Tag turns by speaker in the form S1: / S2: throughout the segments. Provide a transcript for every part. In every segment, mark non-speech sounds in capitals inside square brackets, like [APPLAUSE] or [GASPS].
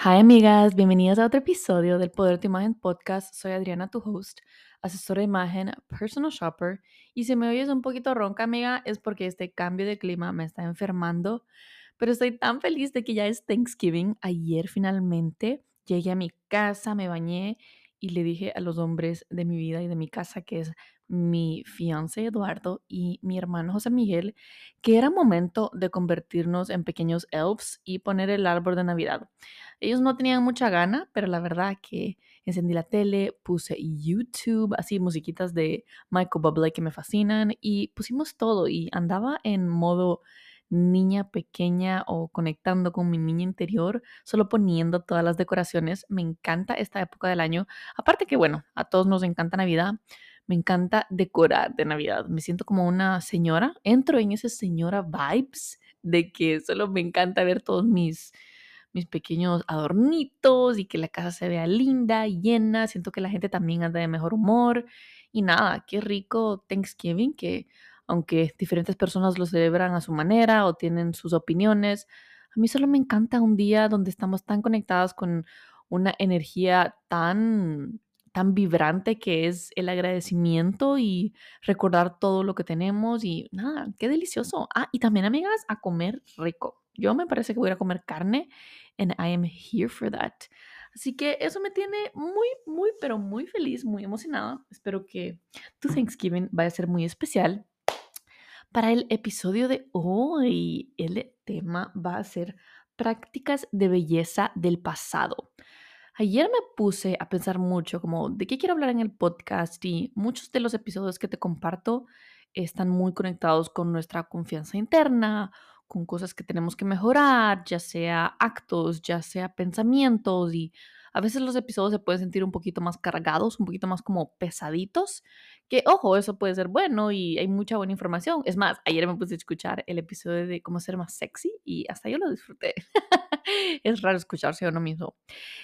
S1: Hi amigas, bienvenidas a otro episodio del Poder de tu Imagen Podcast. Soy Adriana, tu host, asesora de imagen, personal shopper. Y si me oyes un poquito ronca, amiga, es porque este cambio de clima me está enfermando. Pero estoy tan feliz de que ya es Thanksgiving. Ayer finalmente llegué a mi casa, me bañé y le dije a los hombres de mi vida y de mi casa, que es mi fiance Eduardo y mi hermano José Miguel, que era momento de convertirnos en pequeños elves y poner el árbol de Navidad. Ellos no tenían mucha gana, pero la verdad que encendí la tele, puse YouTube, así musiquitas de Michael Bublé que me fascinan y pusimos todo y andaba en modo niña pequeña o conectando con mi niña interior, solo poniendo todas las decoraciones. Me encanta esta época del año. Aparte que, bueno, a todos nos encanta Navidad. Me encanta decorar de Navidad. Me siento como una señora. Entro en esa señora vibes de que solo me encanta ver todos mis mis pequeños adornitos y que la casa se vea linda, llena. Siento que la gente también anda de mejor humor. Y nada, qué rico Thanksgiving, que aunque diferentes personas lo celebran a su manera o tienen sus opiniones, a mí solo me encanta un día donde estamos tan conectadas con una energía tan tan vibrante que es el agradecimiento y recordar todo lo que tenemos y nada, qué delicioso. Ah, y también amigas, a comer rico. Yo me parece que voy a comer carne and I am here for that. Así que eso me tiene muy, muy, pero muy feliz, muy emocionada. Espero que tu Thanksgiving vaya a ser muy especial. Para el episodio de hoy, el tema va a ser prácticas de belleza del pasado. Ayer me puse a pensar mucho como de qué quiero hablar en el podcast y muchos de los episodios que te comparto están muy conectados con nuestra confianza interna, con cosas que tenemos que mejorar, ya sea actos, ya sea pensamientos y a veces los episodios se pueden sentir un poquito más cargados, un poquito más como pesaditos, que ojo, eso puede ser bueno y hay mucha buena información. Es más, ayer me puse a escuchar el episodio de cómo ser más sexy y hasta yo lo disfruté. [LAUGHS] es raro escucharse a uno mismo.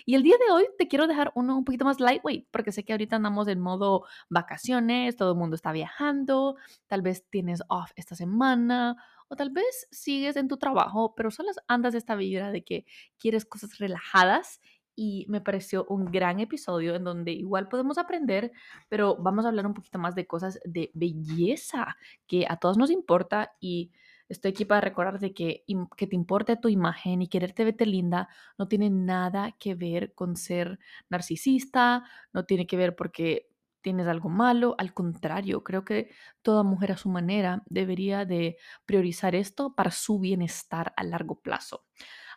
S1: Y el día de hoy te quiero dejar uno un poquito más lightweight, porque sé que ahorita andamos en modo vacaciones, todo el mundo está viajando, tal vez tienes off esta semana o tal vez sigues en tu trabajo, pero solo andas de esta vibra de que quieres cosas relajadas y me pareció un gran episodio en donde igual podemos aprender, pero vamos a hablar un poquito más de cosas de belleza que a todos nos importa y estoy aquí para recordarte que que te importe tu imagen y quererte verte linda no tiene nada que ver con ser narcisista, no tiene que ver porque tienes algo malo, al contrario, creo que toda mujer a su manera debería de priorizar esto para su bienestar a largo plazo.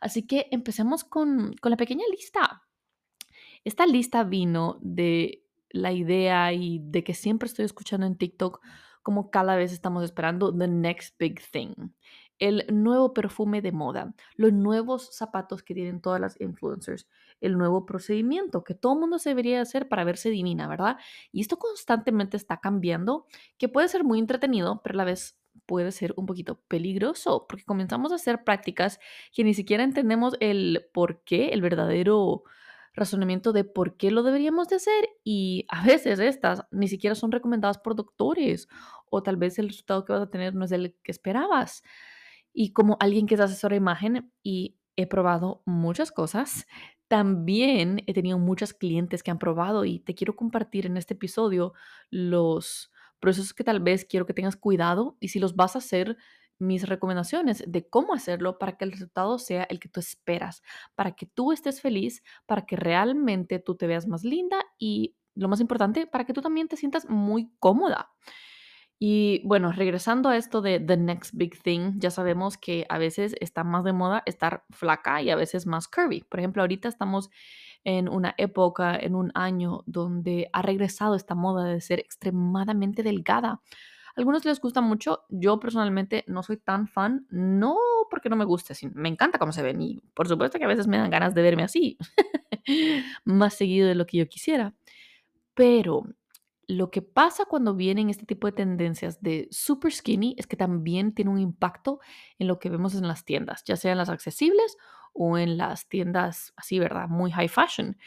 S1: Así que empecemos con, con la pequeña lista. Esta lista vino de la idea y de que siempre estoy escuchando en TikTok como cada vez estamos esperando the next big thing el nuevo perfume de moda, los nuevos zapatos que tienen todas las influencers, el nuevo procedimiento que todo el mundo se debería hacer para verse divina, ¿verdad? Y esto constantemente está cambiando, que puede ser muy entretenido, pero a la vez puede ser un poquito peligroso, porque comenzamos a hacer prácticas que ni siquiera entendemos el por qué, el verdadero razonamiento de por qué lo deberíamos de hacer y a [LAUGHS] veces estas ni siquiera son recomendadas por doctores o tal vez el resultado que vas a tener no es el que esperabas. Y como alguien que es asesora de imagen y he probado muchas cosas, también he tenido muchas clientes que han probado y te quiero compartir en este episodio los procesos que tal vez quiero que tengas cuidado y si los vas a hacer, mis recomendaciones de cómo hacerlo para que el resultado sea el que tú esperas, para que tú estés feliz, para que realmente tú te veas más linda y lo más importante, para que tú también te sientas muy cómoda. Y bueno, regresando a esto de The Next Big Thing, ya sabemos que a veces está más de moda estar flaca y a veces más curvy. Por ejemplo, ahorita estamos en una época, en un año donde ha regresado esta moda de ser extremadamente delgada. A algunos les gusta mucho, yo personalmente no soy tan fan, no porque no me guste, sino me encanta cómo se ven y por supuesto que a veces me dan ganas de verme así, [LAUGHS] más seguido de lo que yo quisiera. Pero lo que pasa cuando vienen este tipo de tendencias de super skinny es que también tiene un impacto en lo que vemos en las tiendas, ya sean las accesibles o en las tiendas así, ¿verdad? Muy high fashion.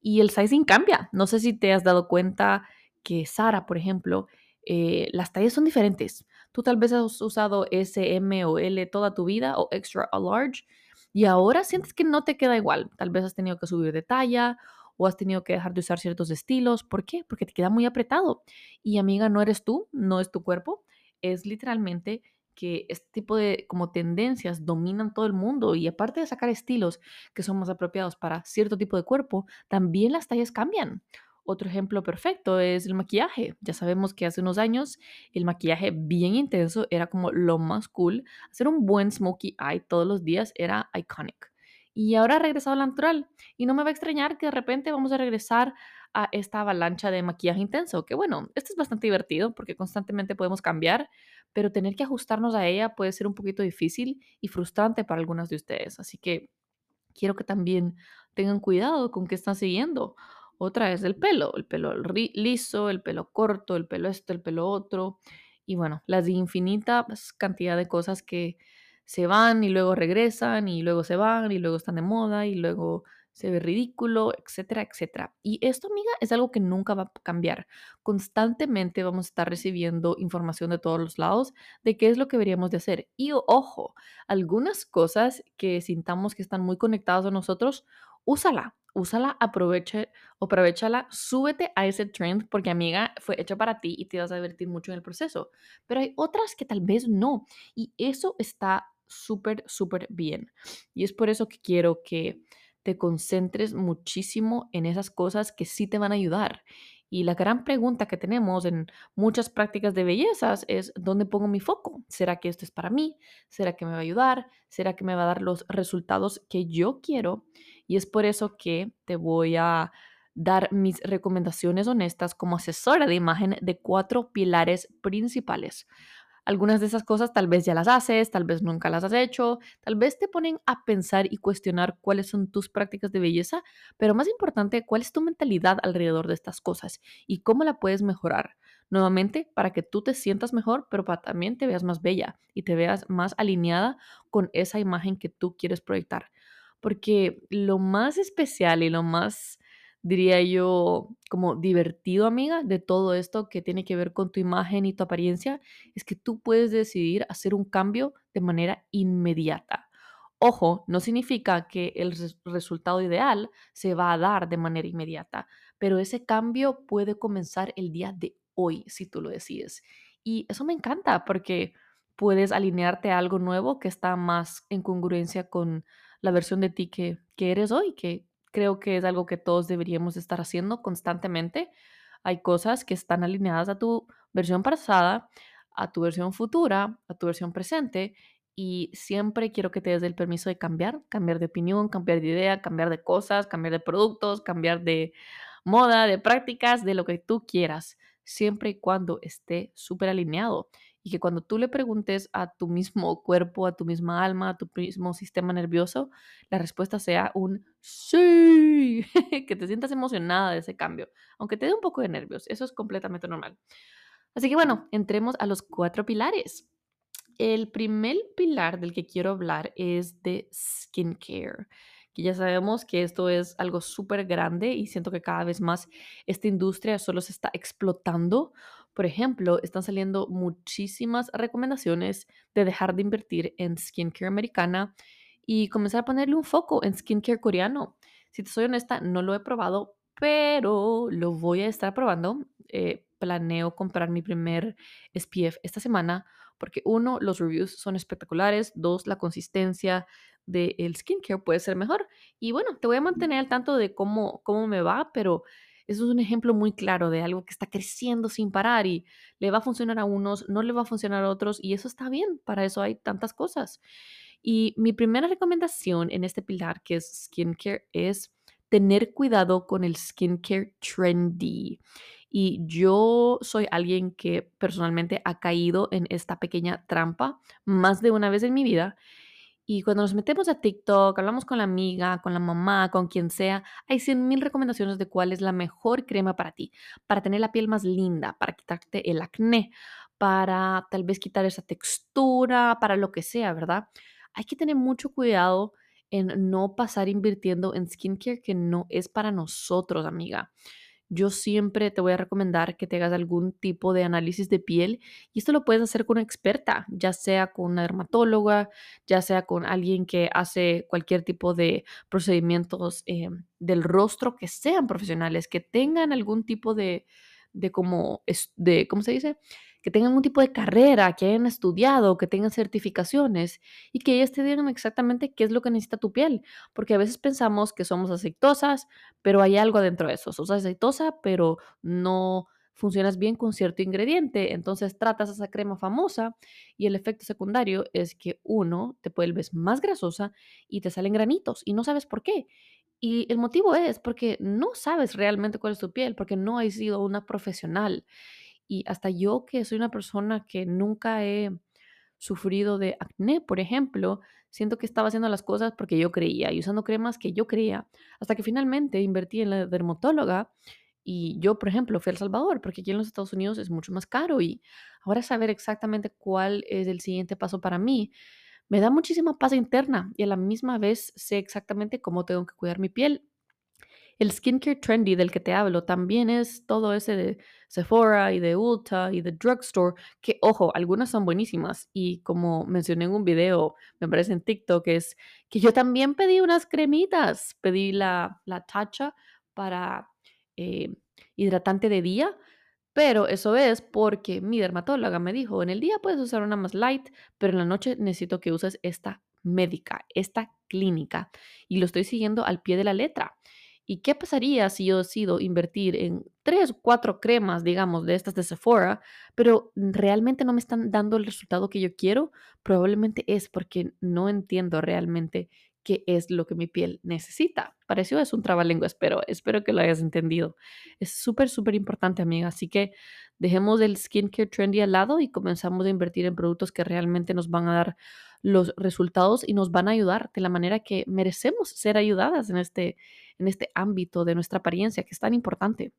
S1: Y el sizing cambia. No sé si te has dado cuenta que Sara, por ejemplo, eh, las tallas son diferentes. Tú tal vez has usado S, M o L toda tu vida o extra o large y ahora sientes que no te queda igual. Tal vez has tenido que subir de talla o has tenido que dejar de usar ciertos estilos. ¿Por qué? Porque te queda muy apretado. Y amiga, no eres tú, no es tu cuerpo, es literalmente que este tipo de como tendencias dominan todo el mundo y aparte de sacar estilos que son más apropiados para cierto tipo de cuerpo, también las tallas cambian. Otro ejemplo perfecto es el maquillaje. Ya sabemos que hace unos años el maquillaje bien intenso era como lo más cool. Hacer un buen smokey eye todos los días era iconic. Y ahora ha regresado al natural. Y no me va a extrañar que de repente vamos a regresar a esta avalancha de maquillaje intenso. Que bueno, esto es bastante divertido porque constantemente podemos cambiar, pero tener que ajustarnos a ella puede ser un poquito difícil y frustrante para algunas de ustedes. Así que quiero que también tengan cuidado con qué están siguiendo otra es el pelo, el pelo liso, el pelo corto, el pelo esto, el pelo otro. Y bueno, las infinitas cantidad de cosas que se van y luego regresan y luego se van y luego están de moda y luego se ve ridículo, etcétera, etcétera. Y esto, amiga, es algo que nunca va a cambiar. Constantemente vamos a estar recibiendo información de todos los lados de qué es lo que deberíamos de hacer. Y ojo, algunas cosas que sintamos que están muy conectadas a nosotros, úsala úsala, aproveche, aprovechala, súbete a ese trend porque amiga fue hecho para ti y te vas a divertir mucho en el proceso. Pero hay otras que tal vez no y eso está súper, súper bien. Y es por eso que quiero que te concentres muchísimo en esas cosas que sí te van a ayudar. Y la gran pregunta que tenemos en muchas prácticas de bellezas es, ¿dónde pongo mi foco? ¿Será que esto es para mí? ¿Será que me va a ayudar? ¿Será que me va a dar los resultados que yo quiero? Y es por eso que te voy a dar mis recomendaciones honestas como asesora de imagen de cuatro pilares principales. Algunas de esas cosas tal vez ya las haces, tal vez nunca las has hecho, tal vez te ponen a pensar y cuestionar cuáles son tus prácticas de belleza, pero más importante, cuál es tu mentalidad alrededor de estas cosas y cómo la puedes mejorar. Nuevamente, para que tú te sientas mejor, pero para también te veas más bella y te veas más alineada con esa imagen que tú quieres proyectar porque lo más especial y lo más, diría yo, como divertido, amiga, de todo esto que tiene que ver con tu imagen y tu apariencia, es que tú puedes decidir hacer un cambio de manera inmediata. Ojo, no significa que el resultado ideal se va a dar de manera inmediata, pero ese cambio puede comenzar el día de hoy si tú lo decides. Y eso me encanta porque puedes alinearte a algo nuevo que está más en congruencia con la versión de ti que, que eres hoy, que creo que es algo que todos deberíamos estar haciendo constantemente. Hay cosas que están alineadas a tu versión pasada, a tu versión futura, a tu versión presente y siempre quiero que te des el permiso de cambiar, cambiar de opinión, cambiar de idea, cambiar de cosas, cambiar de productos, cambiar de moda, de prácticas, de lo que tú quieras, siempre y cuando esté súper alineado y que cuando tú le preguntes a tu mismo [LAUGHS] cuerpo, a tu misma alma, a tu mismo sistema nervioso, la respuesta sea un sí, [LAUGHS] que te sientas emocionada de ese cambio, aunque te dé un poco de nervios, eso es completamente normal. Así que bueno, entremos a los cuatro pilares. El primer pilar del que quiero hablar es de skincare ya sabemos que esto es algo súper grande y siento que cada vez más esta industria solo se está explotando por ejemplo, están saliendo muchísimas recomendaciones de dejar de invertir en skincare americana y comenzar a ponerle un foco en skincare coreano. Si te soy honesta, no lo he probado, pero lo voy a estar probando. Eh, planeo comprar mi primer SPF esta semana porque uno, los reviews son espectaculares, dos, la consistencia del skincare puede ser mejor. Y bueno, te voy a mantener al tanto de cómo, cómo me va, pero eso es un ejemplo muy claro de algo que está creciendo sin parar y le va a funcionar a unos, no le va a funcionar a otros y eso está bien, para eso hay tantas cosas. Y mi primera recomendación en este pilar que es skincare es tener cuidado con el skincare trendy. Y yo soy alguien que personalmente ha caído en esta pequeña trampa más de una vez en mi vida y cuando nos metemos a TikTok, hablamos con la amiga, con la mamá, con quien sea, hay 100.000 recomendaciones de cuál es la mejor crema para ti, para tener la piel más linda, para quitarte el acné, para tal vez quitar esa textura, para lo que sea, ¿verdad? Hay que tener mucho cuidado en no pasar invirtiendo en skincare que no es para nosotros, amiga. Yo siempre te voy a recomendar que te hagas algún tipo de análisis de piel y esto lo puedes hacer con una experta, ya sea con una dermatóloga, ya sea con alguien que hace cualquier tipo de procedimientos eh, del rostro que sean profesionales, que tengan algún tipo de, de como, de, ¿cómo se dice? Que tengan un tipo de carrera, que hayan estudiado, que tengan certificaciones y que ellas te digan exactamente qué es lo que necesita tu piel, porque a veces pensamos que somos aceitosas, pero hay algo dentro de eso. Sos aceitosa, pero no funcionas bien con cierto ingrediente, entonces tratas esa crema famosa y el efecto secundario es que uno te vuelves más grasosa y te salen granitos y no sabes por qué. Y el motivo es porque no sabes realmente cuál es tu piel, porque no has sido una profesional. Y hasta yo que soy una persona que nunca he sufrido de acné, por ejemplo, siento que estaba haciendo las cosas porque yo creía y usando cremas que yo creía, hasta que finalmente invertí en la dermatóloga y yo, por ejemplo, fui a El Salvador, porque aquí en los Estados Unidos es mucho más caro y ahora saber exactamente cuál es el siguiente paso para mí me da muchísima paz interna y a la misma vez sé exactamente cómo tengo que cuidar mi piel el skincare trendy del que te hablo también es todo ese de Sephora y de Ulta y de Drugstore, que ojo, algunas son buenísimas y como mencioné en un video, me parece en TikTok, es que yo también pedí unas cremitas, pedí la, la tacha para eh, hidratante de día, pero eso es porque mi dermatóloga me dijo, en el día puedes usar una más light, pero en la noche necesito que uses esta médica, esta clínica, y lo estoy siguiendo al pie de la letra. ¿Y qué pasaría si yo decido invertir en tres cuatro cremas, digamos, de estas de Sephora, pero realmente no me están dando el resultado que yo quiero? Probablemente es porque no entiendo realmente qué es lo que mi piel necesita. Pareció es un trabalenguas, pero espero que lo hayas entendido. Es súper, súper importante, amiga. Así que dejemos el skincare trendy al lado y comenzamos a invertir en productos que realmente nos van a dar los resultados y nos van a ayudar de la manera que merecemos ser ayudadas en este, en este ámbito de nuestra apariencia, que es tan importante.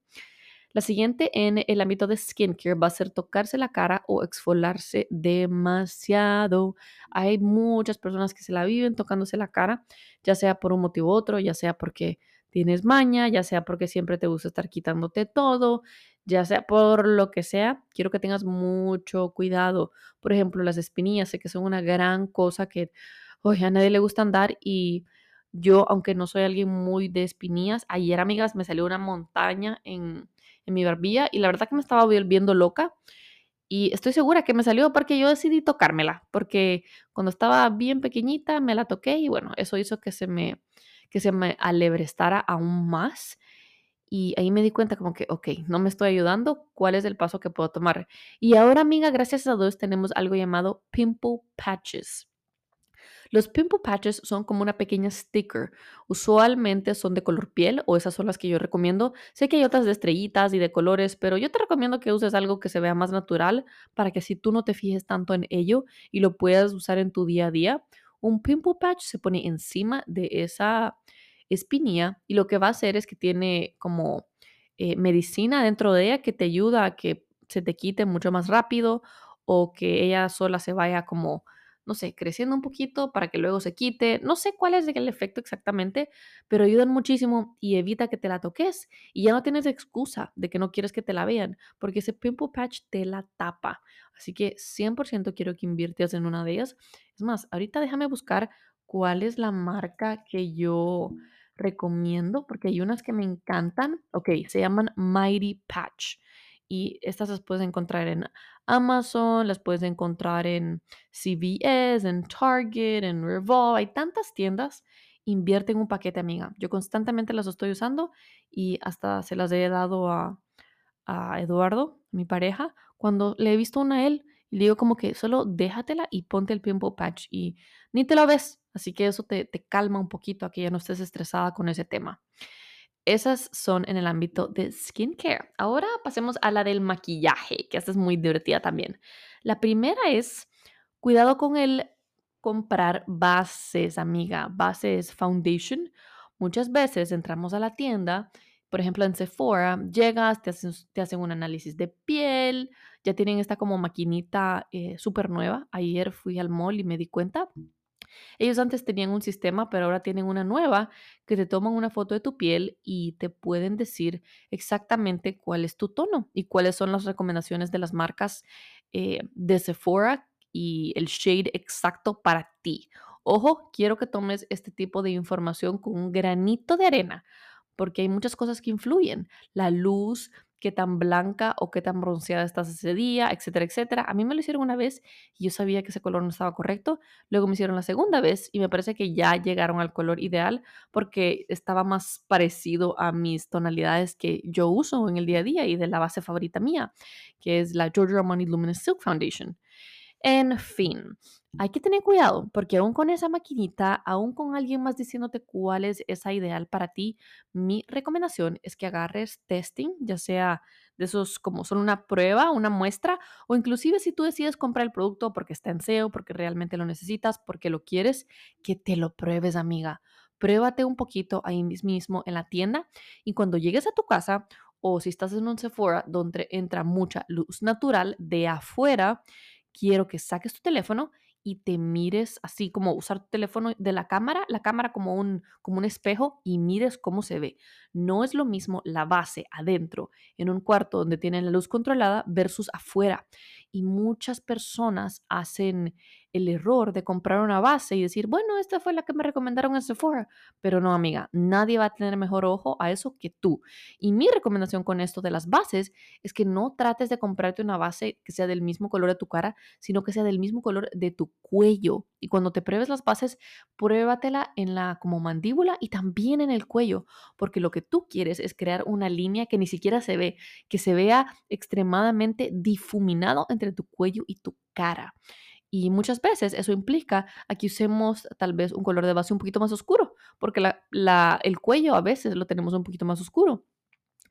S1: La siguiente en el ámbito de skincare va a ser tocarse la cara o exfoliarse demasiado. Hay muchas personas que se la viven tocándose la cara, ya sea por un motivo u otro, ya sea porque tienes maña, ya sea porque siempre te gusta estar quitándote todo, ya sea por lo que sea. Quiero que tengas mucho cuidado. Por ejemplo, las espinillas, sé que son una gran cosa que oye, a nadie le gusta andar y yo, aunque no soy alguien muy de espinillas, ayer, amigas, me salió una montaña en en mi barbilla y la verdad que me estaba volviendo loca. Y estoy segura que me salió porque yo decidí tocármela, porque cuando estaba bien pequeñita me la toqué y bueno, eso hizo que se me, que se me alebrestara aún más. Y ahí me di cuenta como que, ok, no me estoy ayudando, ¿cuál es el paso que puedo tomar? Y ahora, amiga, gracias a Dios tenemos algo llamado pimple patches. Los pimple patches son como una pequeña sticker. Usualmente son de color piel o esas son las que yo recomiendo. Sé que hay otras de estrellitas y de colores, pero yo te recomiendo que uses algo que se vea más natural para que si tú no te fijes tanto en ello y lo puedas usar en tu día a día, un pimple patch se pone encima de esa espinilla y lo que va a hacer es que tiene como eh, medicina dentro de ella que te ayuda a que se te quite mucho más rápido o que ella sola se vaya como no sé, creciendo un poquito para que luego se quite. No sé cuál es el efecto exactamente, pero ayudan muchísimo y evita que te la toques. Y ya no tienes excusa de que no quieres que te la vean, porque ese pimple patch te la tapa. Así que 100% quiero que inviertas en una de ellas. Es más, ahorita déjame buscar cuál es la marca que yo recomiendo, porque hay unas que me encantan. Ok, se llaman Mighty Patch y estas las puedes encontrar en Amazon, las puedes encontrar en CVS, en Target, en Revolve, hay tantas tiendas. Invierte en un paquete, amiga. Yo constantemente las estoy usando y hasta se las he dado a, a Eduardo, mi pareja, cuando le he visto una a él le digo como que solo déjatela y ponte el pimple patch y ni te lo ves. Así que eso te, te calma un poquito a que ya no estés estresada con ese tema. Esas son en el ámbito de skincare. Ahora pasemos a la del maquillaje, que esta es muy divertida también. La primera es cuidado con el comprar bases, amiga, bases foundation. Muchas veces entramos a la tienda, por ejemplo en Sephora, llegas, te hacen, un análisis de piel, ya tienen esta como maquinita eh, súper nueva. Ayer fui al mall y me di cuenta Ellos antes tenían un sistema, pero ahora tienen una nueva que te toman una foto de tu piel y te pueden decir exactamente cuál es tu tono y cuáles son las recomendaciones de las marcas eh, de Sephora y el shade exacto para ti. Ojo, quiero que tomes este tipo de información con un granito de arena, porque hay muchas cosas que influyen. La luz, qué tan blanca o qué tan bronceada estás ese día, etcétera, etcétera. A mí me lo hicieron una vez y yo sabía que ese color no estaba correcto. Luego me hicieron la segunda vez y me parece que ya llegaron al color ideal porque estaba más parecido a mis tonalidades que yo uso en el día a día y de la base favorita mía, que es la Giorgio Armani Luminous Silk Foundation. En fin, hay que tener cuidado porque aún con esa maquinita, aún con alguien más diciéndote cuál es esa ideal para ti, mi recomendación es que agarres testing, ya sea de esos como son una prueba, una muestra, o inclusive si tú decides comprar el producto porque está en SEO, porque realmente lo necesitas, porque lo quieres, que te lo pruebes, amiga. Pruébate un poquito ahí mismo en la tienda y cuando llegues a tu casa o si estás en un Sephora donde entra mucha luz natural de afuera, quiero que saques tu teléfono y te mires así como usar tu teléfono de la cámara, la cámara como un, como un espejo y mires cómo se ve. No es lo mismo la base adentro, en un cuarto donde tienen la luz controlada versus afuera. Y muchas personas hacen el error de comprar una base y decir, bueno, esta fue la que me recomendaron en Sephora. Pero no, amiga, nadie va a tener mejor ojo a eso que tú. Y mi recomendación con esto de las bases es que no trates de comprarte una base que sea del mismo color de tu cara, sino que sea del mismo color de tu cuello. Y cuando te pruebes las bases, pruébatela en la como mandíbula y también en el cuello, porque lo que tú quieres es crear una línea que ni siquiera se ve, que se vea extremadamente difuminado entre tu cuello y tu cara. Y muchas veces eso implica a que usemos tal vez un color de base un poquito más oscuro, porque la, el cuello a veces lo tenemos un poquito más oscuro.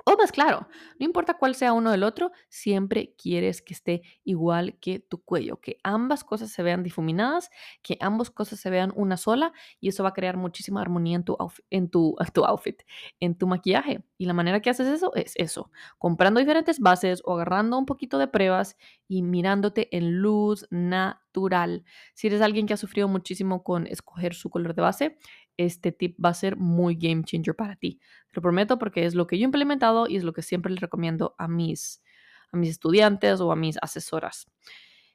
S1: O más claro, no importa cuál sea uno del otro, siempre quieres que esté igual que tu cuello, que ambas cosas se vean difuminadas, que ambas cosas se vean una sola y eso va a crear muchísima armonía en tu, en tu, [LAUGHS] tu outfit, en tu maquillaje. Y la manera que haces eso es eso, comprando diferentes bases o agarrando un poquito de pruebas y mirándote en luz natural. Si eres alguien que ha sufrido muchísimo con escoger su color de base, este tip va a ser muy game changer para ti. Te lo prometo porque es lo que yo he implementado y es lo que siempre les recomiendo a mis, a mis estudiantes o a mis asesoras.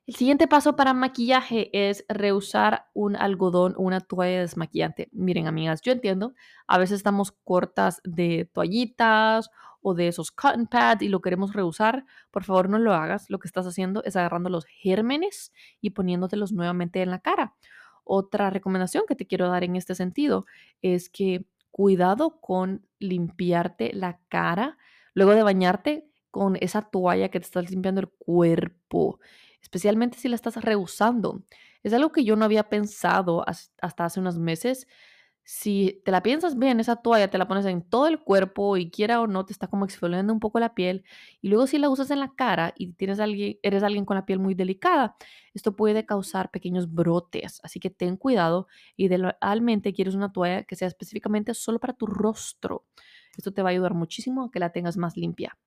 S1: El siguiente paso para maquillaje es reusar un algodón o una toalla desmaquillante. Miren, amigas, yo entiendo, a veces estamos cortas de toallitas o de esos cotton pads y lo queremos reusar. Por favor, no lo hagas. Lo que estás haciendo es agarrando los gérmenes y poniéndotelos nuevamente en la cara. Otra recomendación que te quiero dar en este sentido es que cuidado con limpiarte la cara luego de bañarte con esa toalla que te estás limpiando el cuerpo, especialmente si la estás rehusando. Es algo que yo no había pensado hasta hace unos meses si te la piensas bien, esa toalla te la pones en todo el cuerpo y quiera o no te está como exfoliando un poco la piel y luego si la usas en la cara y tienes alguien, eres alguien con la piel muy delicada, esto puede causar pequeños brotes, así que ten cuidado idealmente quieres una toalla que sea específicamente solo para tu rostro. Esto te va a ayudar muchísimo a que la tengas más limpia.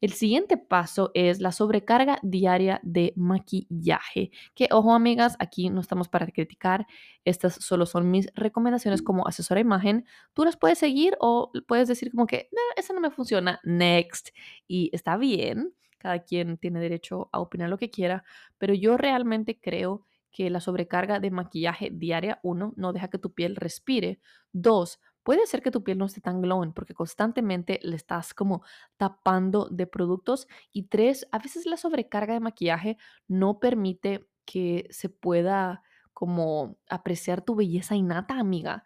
S1: El siguiente paso es la sobrecarga diaria de maquillaje. Que ojo amigas, aquí no estamos para criticar, estas solo son mis recomendaciones como asesora de imagen. Tú las puedes seguir o puedes decir como que, no, esa no me funciona, next. Y está bien, cada quien tiene derecho a opinar lo que quiera, pero yo realmente creo que la sobrecarga de maquillaje diaria, uno, no deja que tu piel respire. Dos, puede ser que tu piel no esté tan glowing porque constantemente le estás como tapando de productos. Y tres, a veces la sobrecarga de maquillaje no permite que se pueda como apreciar tu belleza innata, amiga.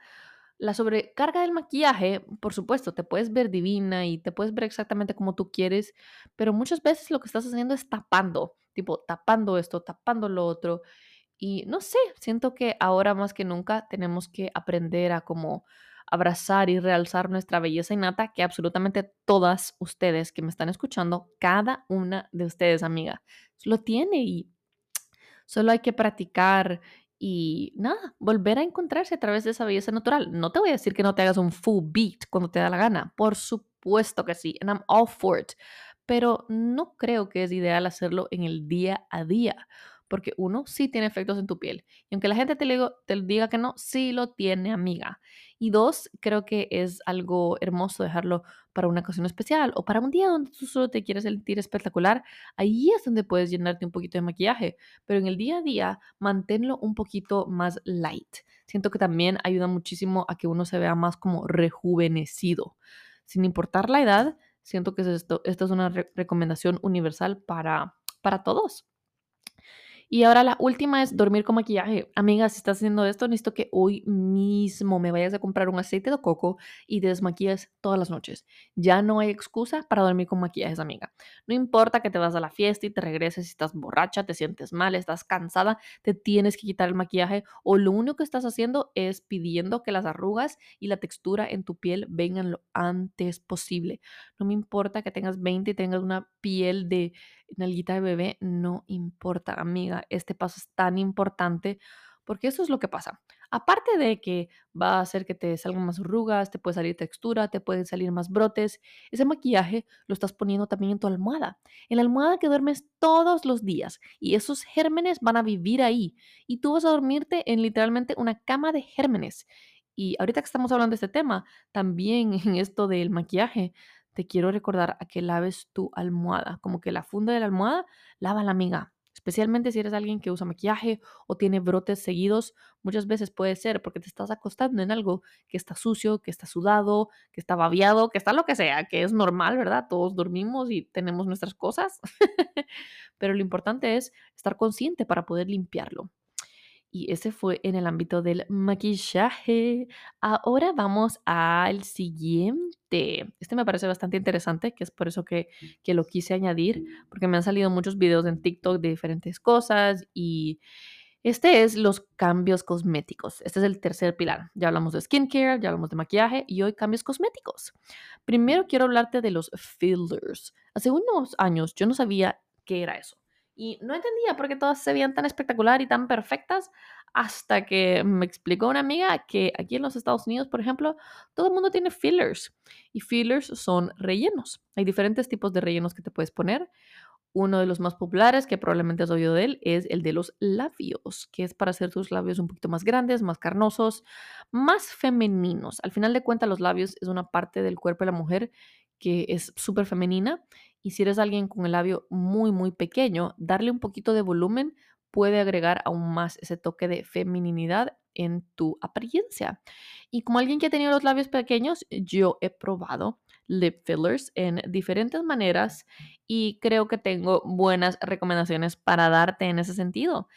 S1: La sobrecarga del maquillaje, por supuesto, te puedes ver divina y te puedes ver exactamente como tú quieres, pero muchas veces lo que estás haciendo es tapando, tipo tapando esto, tapando lo otro. Y no sé, siento que ahora más que nunca tenemos que aprender a como abrazar y realzar nuestra belleza innata que absolutamente todas ustedes que me están escuchando, cada una de ustedes, amiga, lo tiene y solo hay que practicar y nada, volver a encontrarse a través de esa belleza natural. No te voy a decir que no te hagas un full beat cuando te da la gana, por supuesto que sí, and I'm all for it, pero no creo que es ideal hacerlo en el día a día porque uno, sí tiene efectos en tu piel. Y aunque la gente te, diga que no, sí lo tiene, amiga. Y dos, creo que es algo hermoso dejarlo para una ocasión especial o para un día donde tú solo te quieres sentir espectacular. Ahí es donde puedes llenarte un poquito de maquillaje, pero en el día a día manténlo un poquito más light. Siento que también ayuda muchísimo a que uno se vea más como rejuvenecido. Sin importar la edad, siento que esto, esta es una recomendación universal para, para todos. Y ahora la última es dormir con maquillaje. Amiga, si estás haciendo esto, necesito que hoy mismo me vayas a comprar un aceite de coco y te desmaquilles todas las noches. Ya no hay excusa para dormir con maquillajes, amiga. No importa que te vas a la fiesta y te regreses si estás borracha, te sientes mal, estás cansada, te tienes que quitar el maquillaje o lo único que estás haciendo es pidiendo que las arrugas y la textura en tu piel vengan lo antes posible. No me importa que tengas 20 y tengas una piel de nalguita de bebé, no importa, amiga. Este paso es tan importante porque eso es lo que pasa. Aparte de que va a hacer que te salgan más arrugas, te puede salir textura, te pueden salir más brotes, ese maquillaje lo estás poniendo también en tu almohada, en la almohada que duermes todos los días y esos gérmenes van a vivir ahí y tú vas a dormirte en literalmente una cama de gérmenes. Y ahorita que estamos hablando de este tema, también [LAUGHS] en esto del maquillaje, te quiero recordar a que laves tu almohada, como que la funda de la almohada, lava la amiga. Especialmente si eres alguien que usa maquillaje o tiene brotes seguidos, muchas veces puede ser porque te estás acostando en algo que está sucio, que está sudado, que está babiado, que está lo que sea, que es normal, ¿verdad? Todos dormimos y tenemos nuestras cosas. [LAUGHS] Pero lo importante es estar consciente para poder limpiarlo y ese fue en el ámbito del maquillaje. Ahora vamos al siguiente. Este me parece bastante interesante, que es por eso que, que lo quise añadir, porque me han salido muchos videos en TikTok de diferentes cosas y este es los cambios cosméticos. Este es el tercer pilar. Ya hablamos de skincare, ya hablamos de maquillaje y hoy cambios cosméticos. Primero quiero hablarte de los fillers. Hace unos años yo no sabía qué era eso. Y no entendía por qué todas se veían tan espectacular y tan perfectas hasta que me explicó una amiga que aquí en los Estados Unidos, por ejemplo, todo el mundo tiene fillers y fillers son rellenos. Hay diferentes tipos de rellenos que te puedes poner. Uno de los más populares, que probablemente has oído de él, es el de los labios, que es para hacer tus labios un poquito más grandes, más carnosos, más femeninos. Al final de cuentas, los labios es una parte del cuerpo de la mujer que es súper femenina y si eres alguien con el labio muy, muy pequeño, darle un poquito de volumen puede agregar aún más ese toque de femininidad en tu apariencia. Y como alguien que ha tenido los labios pequeños, yo he probado lip fillers en diferentes maneras y creo que tengo buenas recomendaciones para darte en ese sentido.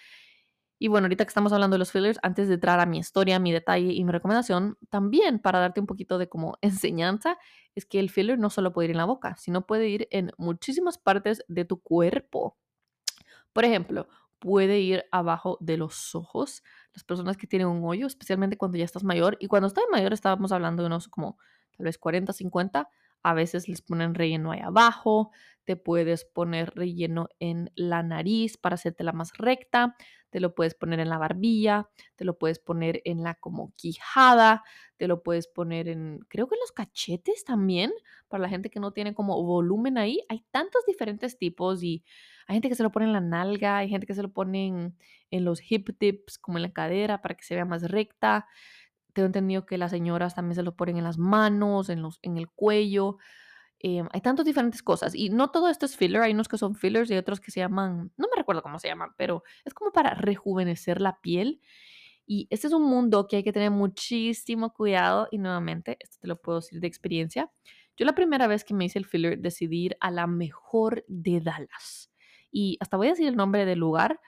S1: Y bueno, ahorita que estamos hablando de los fillers, antes de entrar a mi historia, mi detalle y mi recomendación, también para darte un poquito de como [LAUGHS] enseñanza, es que el filler no solo puede ir en la boca, sino puede ir en muchísimas partes de tu cuerpo. Por ejemplo, puede ir abajo de los ojos. Las personas que tienen un hoyo, especialmente cuando ya estás mayor, y cuando estás mayor estábamos hablando de unos como tal vez 40, 50, a veces les ponen relleno ahí abajo, te puedes poner relleno en la nariz para hacértela más recta, te lo puedes poner en la barbilla, te lo puedes poner en la como quijada, te lo puedes poner en, creo que en los cachetes también, para la gente que no tiene como volumen ahí. Hay tantos diferentes tipos y hay gente que se lo pone en la nalga, hay gente que se lo pone en, en los hip tips, como en la cadera, para que se vea más recta tengo entendido que las señoras también se lo ponen en las manos, en, los, en el cuello. Em, hay tantas diferentes cosas. Y no todo esto es filler. Hay unos que son fillers y otros que se llaman, no me recuerdo cómo se llaman, pero es como para rejuvenecer la piel. Y este es un mundo que hay que tener muchísimo cuidado. Y nuevamente, esto te lo puedo decir de experiencia. Yo la primera vez que me hice el filler decidí ir a la mejor de Dallas. Y hasta voy a decir el nombre del lugar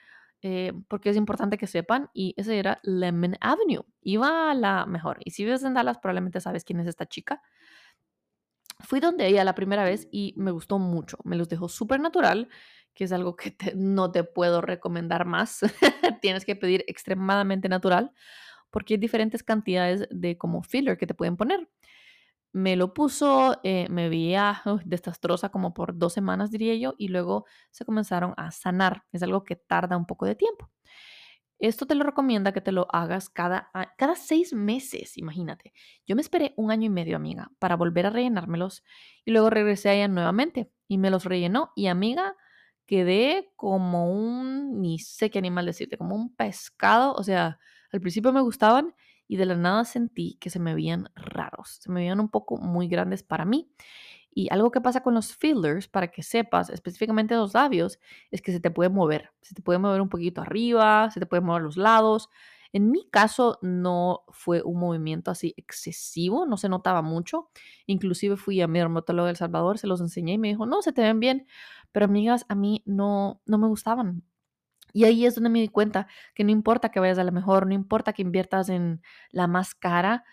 S1: eh, porque es importante que sepan, y ese era Lemon Avenue. Iba a la mejor. Y si vives en Dallas, probablemente sabes quién es esta chica. Fui donde ella la primera vez y me gustó mucho. Me los dejó súper natural, que es algo que no te puedo recomendar más. [LAUGHS] Tienes que pedir extremadamente natural, porque hay diferentes cantidades de como filler que te pueden poner. Me lo puso, eh, me veía desastrosa como por dos semanas, diría yo, y luego se comenzaron a sanar. Es algo que tarda un poco de tiempo. Esto te lo recomienda que te lo hagas cada, cada seis meses, imagínate. Yo me esperé un año y medio, amiga, para volver a rellenármelos y luego regresé a ella nuevamente y me los rellenó. Y amiga, quedé como un, ni sé qué animal decirte, como un pescado. O sea, al principio me gustaban y de la nada sentí que se me veían raros, se me veían un poco muy grandes para mí. Y algo que pasa con los fillers, para que sepas, específicamente los labios, es que se te puede mover. Se te puede mover un poquito arriba, se te puede mover los lados. En mi caso no fue un movimiento así excesivo, no se notaba mucho. Inclusive fui a mi dermatólogo de Salvador, se los enseñé y me dijo, no, se te ven bien. Pero amigas, a mí no, no me gustaban. Y ahí es donde me di cuenta que no importa que vayas a la mejor, no importa que inviertas en la más cara,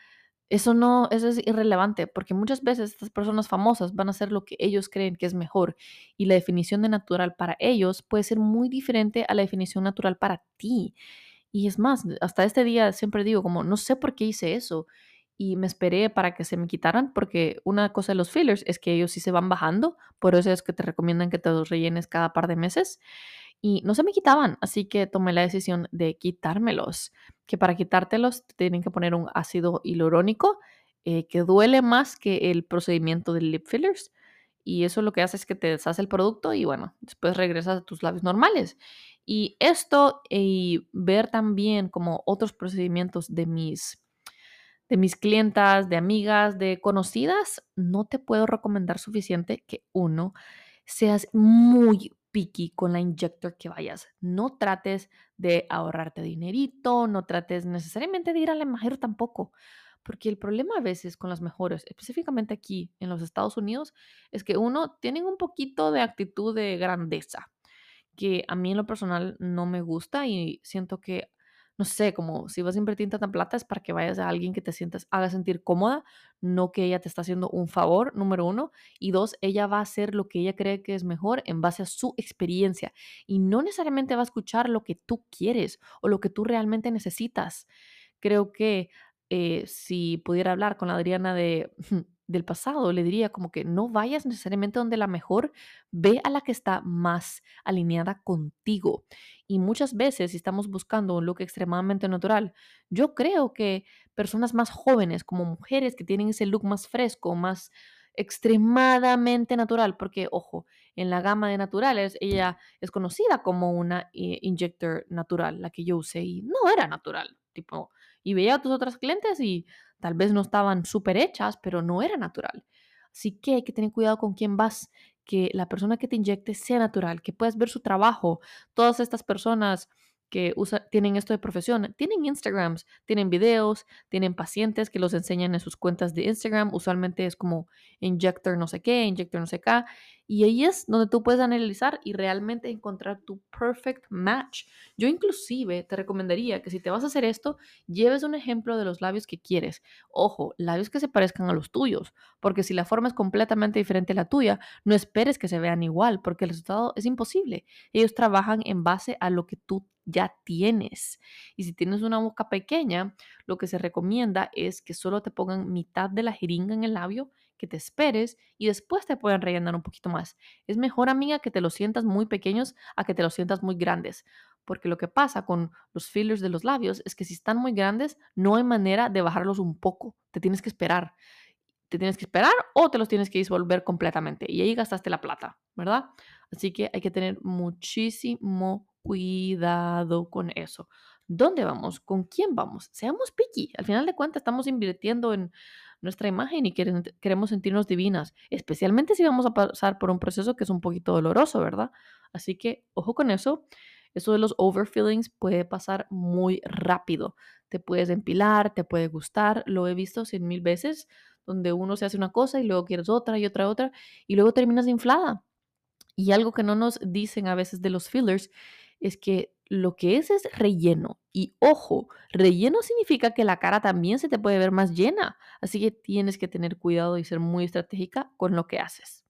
S1: eso no, eso es irrelevante, porque muchas veces estas personas famosas van a hacer lo que ellos creen que es mejor y la definición de natural para ellos puede ser muy diferente a la definición natural para ti. Y es más, hasta este día siempre digo como, no sé por qué hice eso y me esperé para que se me quitaran, porque una cosa de los fillers es que ellos sí se van bajando, por eso es que te recomiendan que te los rellenes cada par de meses y no se me quitaban, así que tomé la decisión de quitármelos, que para quitártelos te tienen que poner un ácido hialurónico eh, que duele más que el procedimiento de lip fillers y eso lo que hace es que te deshace el producto y bueno, después regresas a tus labios normales. Y esto y ver también como otros procedimientos de mis de mis clientas, de amigas, de conocidas, no te puedo recomendar suficiente que uno seas muy picky con la inyector que vayas. No trates de ahorrarte dinerito, no trates necesariamente de ir a la mejor tampoco. Porque el problema a veces con las mejores, específicamente aquí en los Estados Unidos, es que uno tiene un poquito de actitud de grandeza, que a mí en lo personal no me gusta y siento que no sé, como si vas a invertir tanta plata es para que vayas a alguien que te sientas, haga sentir cómoda, no que ella te está haciendo un favor, número uno, y dos, ella va a hacer lo que ella cree que es mejor en base a su experiencia y no necesariamente va a escuchar lo que tú quieres o lo que tú realmente necesitas. Creo que eh, si pudiera hablar con la Adriana de del pasado, le diría como que no vayas necesariamente donde la mejor, ve a la que está más alineada contigo. Y muchas veces, si estamos buscando un look extremadamente natural, yo creo que personas más jóvenes, como mujeres que tienen ese look más fresco, más extremadamente natural, porque ojo, en la gama de naturales ella es conocida como una eh, injector natural, la que yo usé y no era natural, tipo, y veía a tus otras clientes y Tal vez no estaban súper hechas, pero no era natural. Así que hay que tener cuidado con quién vas, que la persona que te inyecte sea natural, que puedas ver su trabajo. Todas estas personas que tienen esto de profesión, tienen Instagrams, tienen videos, tienen pacientes que los enseñan en sus cuentas de Instagram. Usualmente es como injector no sé qué, injector no sé qué. Y ahí es donde tú puedes analizar y realmente encontrar tu perfect match. Yo inclusive te recomendaría que si te vas a hacer esto, lleves un ejemplo de los labios que quieres. Ojo, labios que se parezcan a los tuyos, porque si la forma es completamente diferente a la tuya, no esperes que se vean igual, porque el resultado es imposible. Ellos trabajan en base a lo que tú ya tienes. Y si tienes una boca pequeña, lo que se recomienda es que solo te pongan mitad de la jeringa en el labio que te esperes y después te pueden rellenar un poquito más. Es mejor, amiga, que te los sientas muy pequeños a que te los sientas muy grandes. Porque lo que pasa con los fillers de los labios es que si están muy grandes, no hay manera de bajarlos un poco. Te tienes que esperar. Te tienes que esperar o te los tienes que disolver completamente. Y ahí gastaste la plata, ¿verdad? Así que hay que tener muchísimo cuidado con eso. ¿Dónde vamos? ¿Con quién vamos? Seamos picky. Al final de cuentas, estamos invirtiendo en nuestra imagen y queremos sentirnos divinas, especialmente si vamos a pasar por un proceso que es un poquito doloroso, ¿verdad? Así que ojo con eso. Eso de los overfillings puede pasar muy rápido. Te puedes empilar, te puede gustar. Lo he visto cien mil veces, donde uno se hace una cosa y luego quieres otra y otra, otra, y luego terminas inflada. Y algo que no nos dicen a veces de los fillers es que lo que es es relleno. Y ojo, relleno significa que la cara también se te puede ver más llena. Así que tienes que tener cuidado y ser muy estratégica con lo que haces.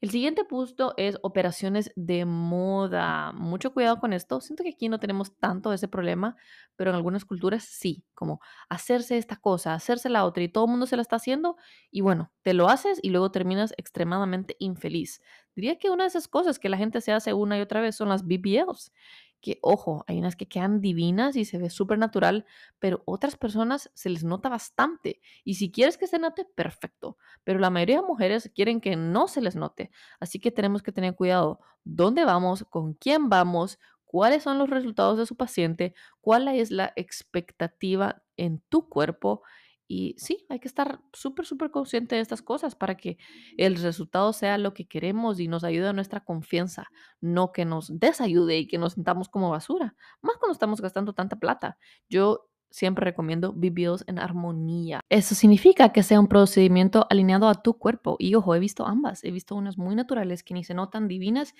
S1: El siguiente punto es operaciones de moda. Mucho cuidado con esto. Siento que aquí no tenemos tanto ese problema, pero en algunas culturas sí, como hacerse esta cosa, hacerse la otra y todo el mundo se la está haciendo y bueno, te lo haces y luego terminas extremadamente infeliz. Diría que una de esas cosas que la gente se hace una y otra vez son las BBLs, que, ojo, hay unas que quedan divinas y se ve súper natural, pero otras personas se les nota bastante. Y si quieres que se note, perfecto. Pero la mayoría de mujeres quieren que no se les note. Así que tenemos que tener cuidado. ¿Dónde vamos? ¿Con quién vamos? ¿Cuáles son los resultados de su paciente? ¿Cuál es la expectativa en tu cuerpo? Y sí, hay que estar súper, súper consciente de estas cosas para que el resultado sea lo que queremos y nos ayude a nuestra confianza, no que nos desayude y que nos sintamos como basura, más cuando estamos gastando tanta plata. Yo siempre recomiendo BBLs en armonía. Eso significa que sea un procedimiento alineado a tu cuerpo. Y ojo, he visto ambas. He visto unas muy naturales que ni se notan divinas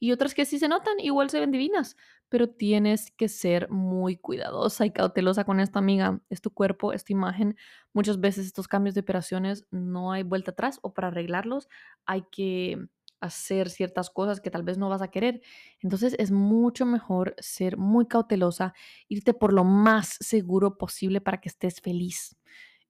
S1: y otras que sí se notan, igual se ven divinas. Pero tienes que ser muy cuidadosa y cautelosa con esta amiga. Es tu cuerpo, es tu imagen. Muchas veces estos cambios de operaciones no hay vuelta atrás o para arreglarlos hay que hacer ciertas cosas que tal vez no vas a querer. Entonces es mucho mejor ser muy cautelosa, irte por lo más seguro posible para que estés feliz.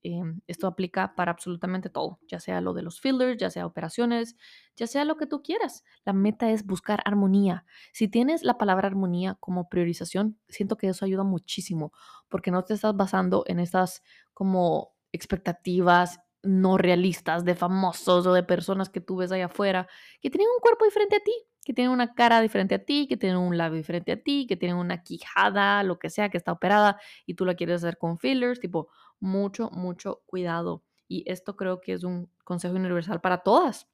S1: Em, esto aplica para absolutamente todo, ya sea lo de los fillers, ya sea operaciones, ya sea lo que tú quieras. La meta es buscar armonía. Si tienes la palabra armonía como priorización, siento que eso ayuda muchísimo, porque no te estás basando en estas como expectativas no realistas de famosos o de personas que tú ves allá afuera, que tienen un cuerpo diferente a ti, que tienen una cara diferente a ti, que tienen un labio diferente a ti, que tienen una quijada, lo que sea, que está operada y tú la quieres hacer con fillers, tipo, mucho, mucho cuidado. Y esto creo que es un consejo universal para todas.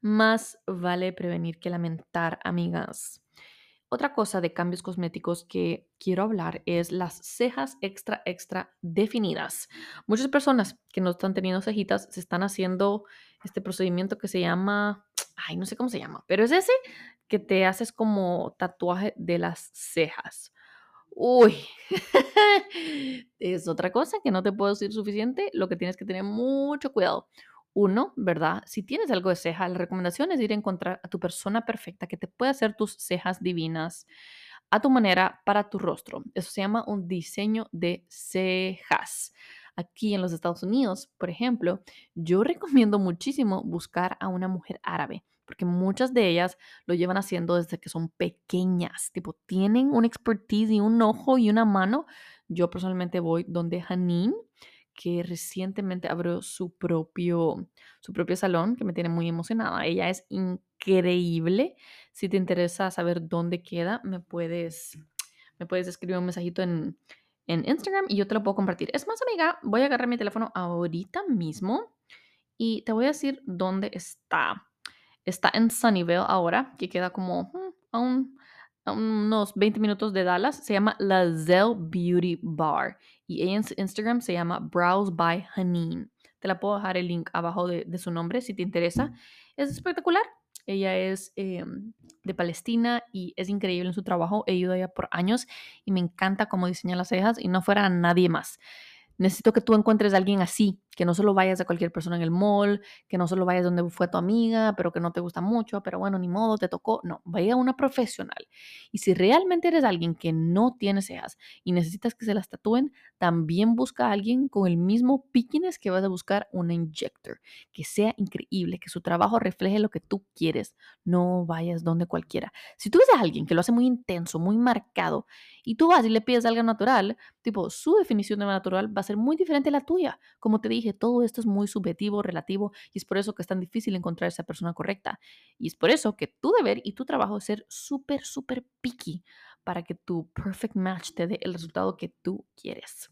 S1: Más vale prevenir que lamentar, amigas. Otra cosa de cambios cosméticos que quiero hablar es las cejas extra, extra definidas. Muchas personas que no están teniendo cejitas se están haciendo este procedimiento que se llama, ay, no sé cómo se llama, pero es ese que te haces como tatuaje de las cejas. Uy, [LAUGHS] es otra cosa que no te puedo decir suficiente, lo que tienes que tener mucho cuidado. Uno, ¿verdad? Si tienes algo de ceja, la recomendación es ir a encontrar a tu persona perfecta que te pueda hacer tus cejas divinas a tu manera para tu rostro. Eso se llama un diseño de cejas. Aquí en los Estados Unidos, por ejemplo, yo [LAUGHS] recomiendo muchísimo buscar a una mujer árabe, porque muchas de ellas lo llevan haciendo desde que son pequeñas, tipo, tienen un expertise y un ojo y una mano. Yo personalmente voy donde Janine que recientemente abrió su propio, su propio salón, que me tiene muy emocionada. Ella es increíble. Si te interesa saber dónde queda, me puedes, me puedes escribir un mensajito en, en Instagram y yo te lo puedo compartir. Es más, amiga, voy a agarrar mi teléfono ahorita mismo y te voy a decir dónde está. Está en Sunnyvale ahora, que queda como mm, a, a unos 20 minutos de Dallas. Se llama La Zell Beauty Bar y ella en Instagram se llama Browse by Haneen. Te la puedo dejar el link abajo de, su nombre si te interesa. Es espectacular. Ella es em, de Palestina y es increíble en su trabajo. He ido allá por años y me encanta cómo diseña las cejas y no fuera nadie más. Necesito que tú encuentres a alguien así, que no solo vayas a cualquier persona en el mall, que no solo vayas donde fue tu amiga, pero que no te gusta mucho, pero bueno, ni modo, te tocó. No, vaya a una profesional. Y si realmente eres alguien que no tiene cejas y necesitas que se las tatúen, también busca a alguien con el mismo pickiness que vas a buscar una injector, que sea increíble, que su trabajo refleje lo que tú quieres. No vayas donde cualquiera. Si tú ves a alguien que lo hace muy intenso, muy marcado, y tú vas y le pides algo natural, tipo, su definición de natural va a ser muy diferente a la tuya. Como te dije, todo esto es muy subjetivo, relativo, y es por eso que es tan difícil encontrar esa persona correcta. Y es por eso que tu deber y tu trabajo es ser súper, súper picky para que tu perfect match te dé el resultado que tú quieres.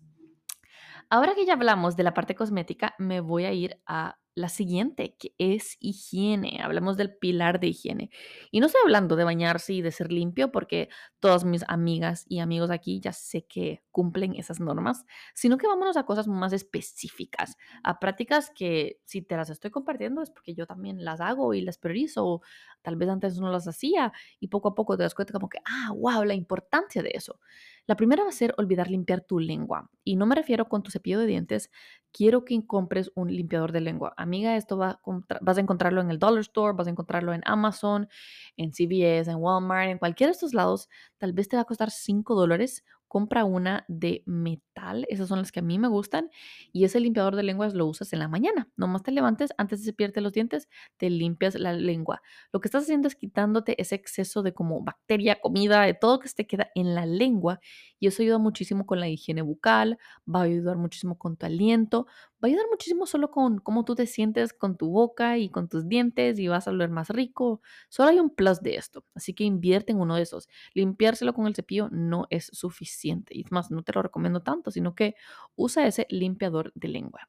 S1: Ahora que ya hablamos de la parte cosmética, me voy a ir a la siguiente, que es higiene. Hablamos del pilar de higiene. Y no estoy hablando de bañarse y de ser limpio, porque todas mis amigas y amigos aquí ya sé que cumplen esas normas, sino que vámonos a cosas más específicas, a prácticas que si te las estoy compartiendo es porque yo también las hago y las priorizo, tal vez antes no las hacía y poco a poco te das cuenta como que, ah, wow, la importancia de eso. La primera va a ser olvidar limpiar tu lengua. Y no me refiero con tu cepillo de dientes, quiero que compres un limpiador de lengua. Amiga, esto va vas a encontrarlo en el Dollar Store, vas a encontrarlo en Amazon, en CVS, en Walmart, en cualquiera de estos lados. Tal vez te va a costar 5 dólares compra una de metal, esas son las que a mí me gustan, y ese limpiador de lenguas lo usas en la mañana. Nomás te levantes, antes de cepillarte los dientes, te limpias la lengua. Lo que estás haciendo es quitándote ese exceso de como bacteria, comida, de todo que se te queda en la lengua, y eso ayuda muchísimo con la higiene bucal, va a ayudar muchísimo con tu aliento, ayudar muchísimo solo con cómo tú te sientes con tu boca y con tus dientes y vas a oler más rico. Solo hay un plus de esto, así que invierte en uno de esos. Limpiárselo con el cepillo no es suficiente y es más, no te lo recomiendo tanto, sino que usa ese limpiador de lengua.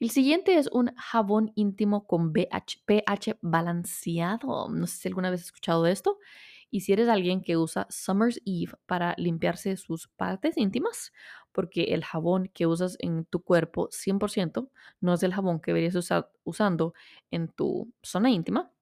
S1: El siguiente es un jabón íntimo con pH balanceado. No sé si alguna vez has escuchado de esto. Y si eres alguien que usa Summer's Eve para limpiarse sus partes íntimas, porque el jabón que usas en tu cuerpo 100% no es el jabón que deberías estar usando en tu zona íntima,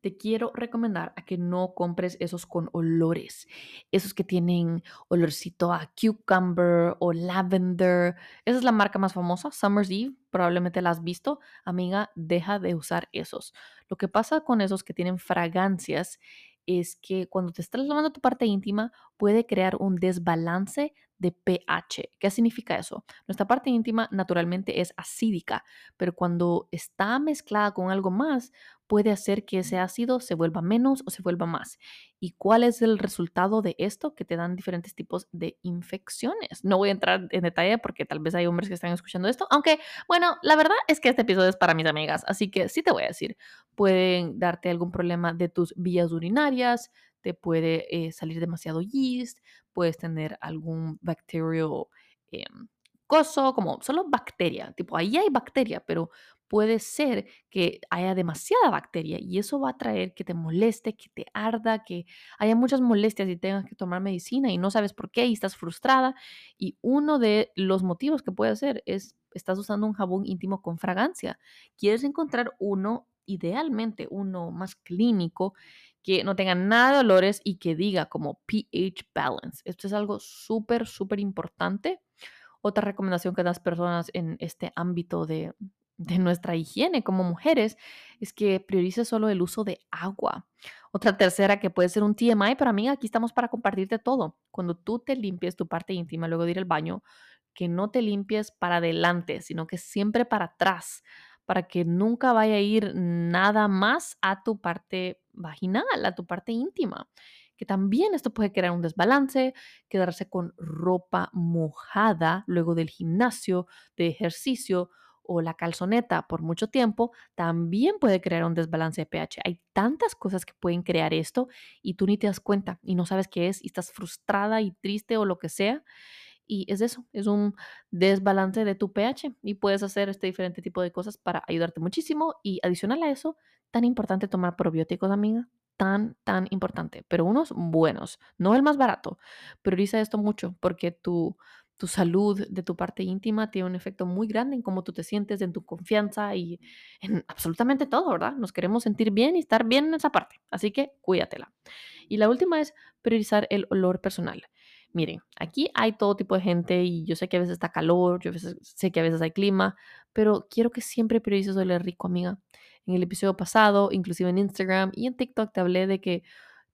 S1: te quiero recomendar a que no compres esos con olores, esos que tienen olorcito a cucumber o lavender. Esa es la marca más famosa, Summer's Eve, probablemente la has visto. Amiga, deja de usar esos. Lo que pasa con esos que tienen fragancias es que cuando te estás lavando tu parte íntima puede crear un desbalance de pH. ¿Qué significa eso? Nuestra parte íntima naturalmente es acídica, pero cuando está mezclada con algo más, puede hacer que ese ácido se vuelva menos o se vuelva más. ¿Y cuál es el resultado de esto? Que te dan diferentes tipos de infecciones. No voy a entrar en detalle porque tal vez hay hombres que están escuchando esto, aunque bueno, la verdad es que este episodio es para mis amigas, así que sí te voy a decir, pueden darte algún problema de tus vías urinarias, te puede eh, salir demasiado yeast, puedes tener algún bacterio em, coso, como solo bacteria, tipo ahí hay bacteria, pero puede ser que haya demasiada bacteria y eso va a traer que te moleste, que te arda, que haya muchas molestias y tengas que tomar medicina y no sabes por qué y estás frustrada. Y uno de los motivos que puede ser es, estás usando un jabón íntimo con fragancia. Quieres encontrar uno, idealmente uno más clínico, que no tenga nada de olores y que diga como pH balance. Esto es algo súper, súper importante. Otra recomendación que das personas en este ámbito de, de nuestra higiene como mujeres es que priorice solo el uso de agua. Otra tercera que puede ser un TMI, pero amiga, aquí estamos para compartirte todo. Cuando tú te limpies tu parte íntima luego de ir al baño, que no te limpies para adelante, sino que siempre para atrás, para que nunca vaya a ir nada más a tu parte vaginal, a tu parte íntima que también esto puede crear un desbalance, quedarse con ropa mojada luego del gimnasio, de ejercicio o la calzoneta por mucho tiempo, también puede crear un desbalance de pH. Hay tantas cosas que pueden crear esto y tú ni te das cuenta y no sabes qué es y estás frustrada y triste o lo que sea. Y es eso, es un desbalance de tu pH y puedes hacer este diferente tipo de cosas para ayudarte muchísimo. Y adicional a eso, tan importante tomar probióticos, amiga tan, tan importante, pero unos buenos, no el más barato. Prioriza esto mucho porque tu, tu salud de tu parte íntima tiene un efecto muy grande en cómo tú te sientes, en tu confianza y en absolutamente todo, ¿verdad? Nos queremos sentir bien y estar bien en esa parte, así que cuídatela. Y la última es priorizar el olor personal. Miren, aquí hay todo tipo de gente y yo sé que a veces está calor, yo sé que a veces hay clima, pero quiero que siempre priorices oler rico, amiga. En el episodio pasado, inclusive en Instagram y en TikTok, te hablé de que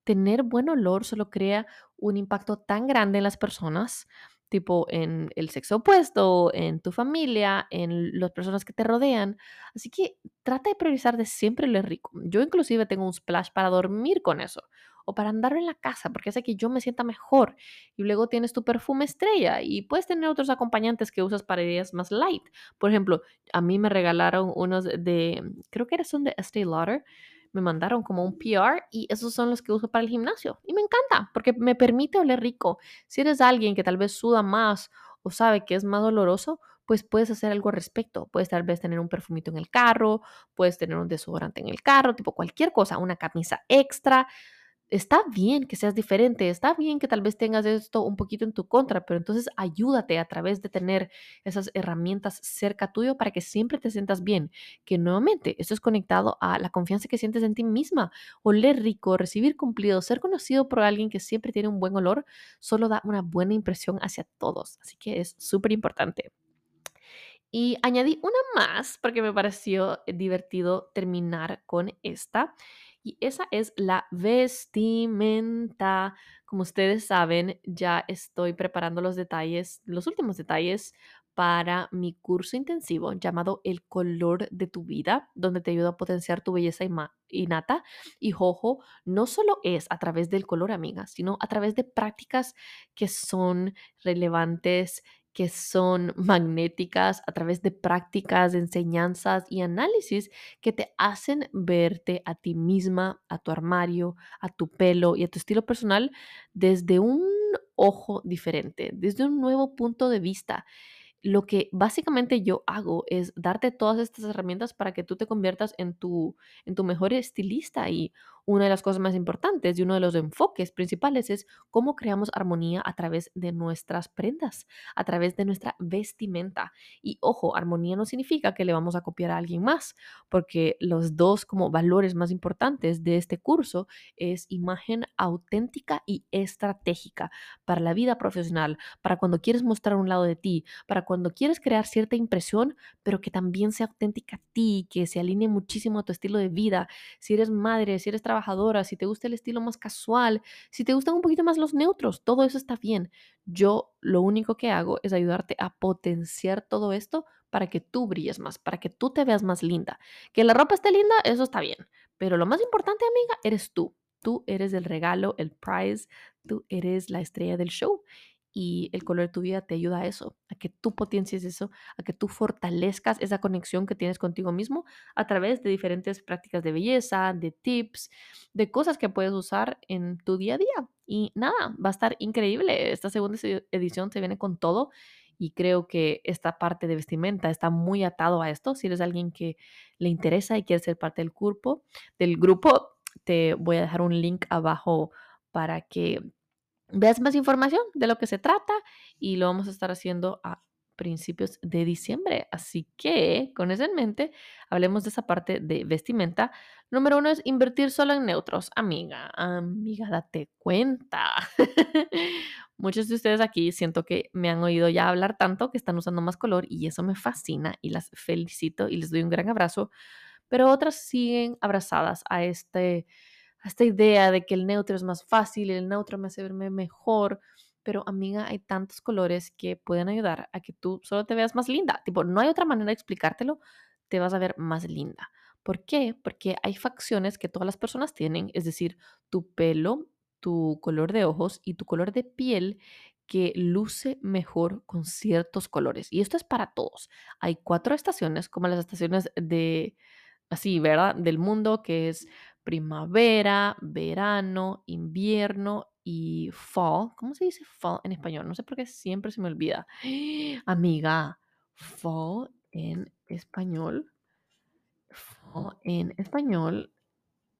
S1: tener buen olor solo crea un impacto tan grande en las personas tipo en el sexo opuesto, en tu familia, en las personas que te rodean. Así que trata de priorizar de siempre lo rico. Yo inclusive tengo un splash para dormir con eso o para andar en la casa porque hace que yo me sienta mejor. Y luego tienes tu perfume estrella y puedes tener otros acompañantes que usas para ideas más light. Por ejemplo, a mí me regalaron unos de, creo que son de Estee Lauder me mandaron como un PR y esos son los que uso para el gimnasio. Y me encanta porque me permite oler rico. Si eres alguien que tal vez suda más o sabe que es más doloroso, pues puedes hacer algo al respecto. Puedes tal vez tener un perfumito en el carro, puedes tener un desodorante en el carro, tipo cualquier cosa, una camisa extra está bien que seas diferente, está bien que tal vez tengas esto un poquito en tu contra, pero entonces ayúdate a través de tener esas herramientas cerca tuyo para que siempre te sientas bien. Que nuevamente esto es conectado a la confianza que sientes en ti misma. Oler rico, recibir cumplido, ser conocido por alguien que siempre tiene un buen olor, solo da una buena impresión hacia todos. Así que es súper importante. Y añadí una más porque me pareció divertido terminar con esta y esa es la vestimenta. Como ustedes saben, ya estoy preparando los detalles, los últimos detalles para mi curso intensivo llamado El color de tu vida, donde te ayuda a potenciar tu belleza innata. Y jojo, no solo es a través del color, amiga, sino a través de prácticas que son relevantes que son magnéticas a través de prácticas, enseñanzas y análisis que te hacen verte a ti misma, a tu armario, a tu pelo y a tu estilo personal desde un ojo diferente, desde un nuevo punto de vista lo que básicamente yo hago es darte todas estas herramientas para que tú te conviertas en tu, en tu mejor estilista. Y una de las cosas más importantes y uno de los enfoques principales es cómo creamos armonía a través de nuestras prendas, a través de nuestra vestimenta. Y ojo, armonía no significa que le vamos a copiar a alguien más, porque los dos como valores más importantes de este curso es imagen auténtica y estratégica para la vida profesional, para cuando quieres mostrar un lado de ti, para cuando quieres crear cierta impresión, pero que también sea auténtica a ti, que se alinee muchísimo a tu estilo de vida. Si eres madre, si eres trabajadora, si te gusta el estilo más casual, si te gustan un poquito más los neutros, todo eso está bien. Yo lo único que hago es ayudarte a potenciar todo esto para que tú brilles más, para que tú te veas más linda. Que la ropa esté linda, eso está bien. Pero lo más importante, amiga, eres tú. Tú eres el regalo, el prize, tú eres la estrella del show y el color de tu vida te ayuda a eso, a que tú potencies eso, a que tú fortalezcas esa conexión que tienes contigo mismo a través de diferentes prácticas de belleza, de tips, de cosas que puedes usar en tu día a día. Y nada, va a estar increíble. Esta segunda edición se viene con todo y creo que esta parte de vestimenta está muy atado a esto. Si eres alguien que le interesa y quiere ser parte del grupo, del grupo, te voy a dejar un link abajo para que veas más información de lo que se trata y lo vamos a estar haciendo a principios de diciembre. Así que, con eso en mente, hablemos de esa parte de vestimenta. Número uno es invertir solo en neutros. Amiga, amiga, date cuenta. [LAUGHS] Muchos de ustedes aquí siento que me han oído ya hablar tanto que están usando más color y eso me fascina y las felicito y les doy un gran abrazo. Pero otras siguen abrazadas a este esta idea de que el neutro es más fácil, el neutro me hace verme mejor, pero amiga, hay tantos colores que pueden ayudar a que tú solo te veas más linda. Tipo, no hay otra manera de explicártelo, te vas a ver más linda. ¿Por qué? Porque hay facciones que todas las personas tienen, es decir, tu pelo, tu color de ojos y tu color de piel que luce mejor con ciertos colores. Y esto es para todos. Hay cuatro estaciones, como las estaciones de, así, ¿verdad? Del mundo, que es primavera, verano, invierno y fall. ¿Cómo se dice fall en español? No sé por qué siempre se me olvida. [GASPS] Amiga, fall en español. Fall en español.